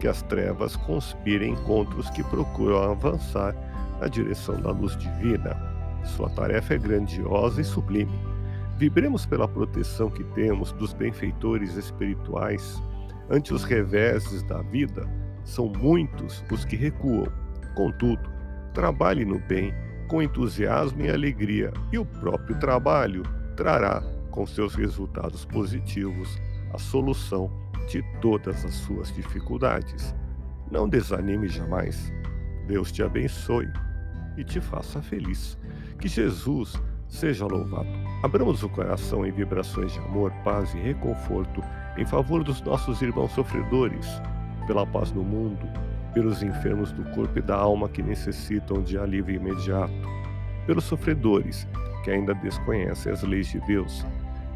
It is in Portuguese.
que as trevas conspirem contra os que procuram avançar na direção da luz divina sua tarefa é grandiosa e sublime. Vibremos pela proteção que temos dos benfeitores espirituais. Ante os reveses da vida, são muitos os que recuam. Contudo, trabalhe no bem com entusiasmo e alegria, e o próprio trabalho trará, com seus resultados positivos, a solução de todas as suas dificuldades. Não desanime jamais. Deus te abençoe e te faça feliz. Que Jesus seja louvado. Abramos o coração em vibrações de amor, paz e reconforto em favor dos nossos irmãos sofredores, pela paz no mundo, pelos enfermos do corpo e da alma que necessitam de alívio imediato, pelos sofredores que ainda desconhecem as leis de Deus,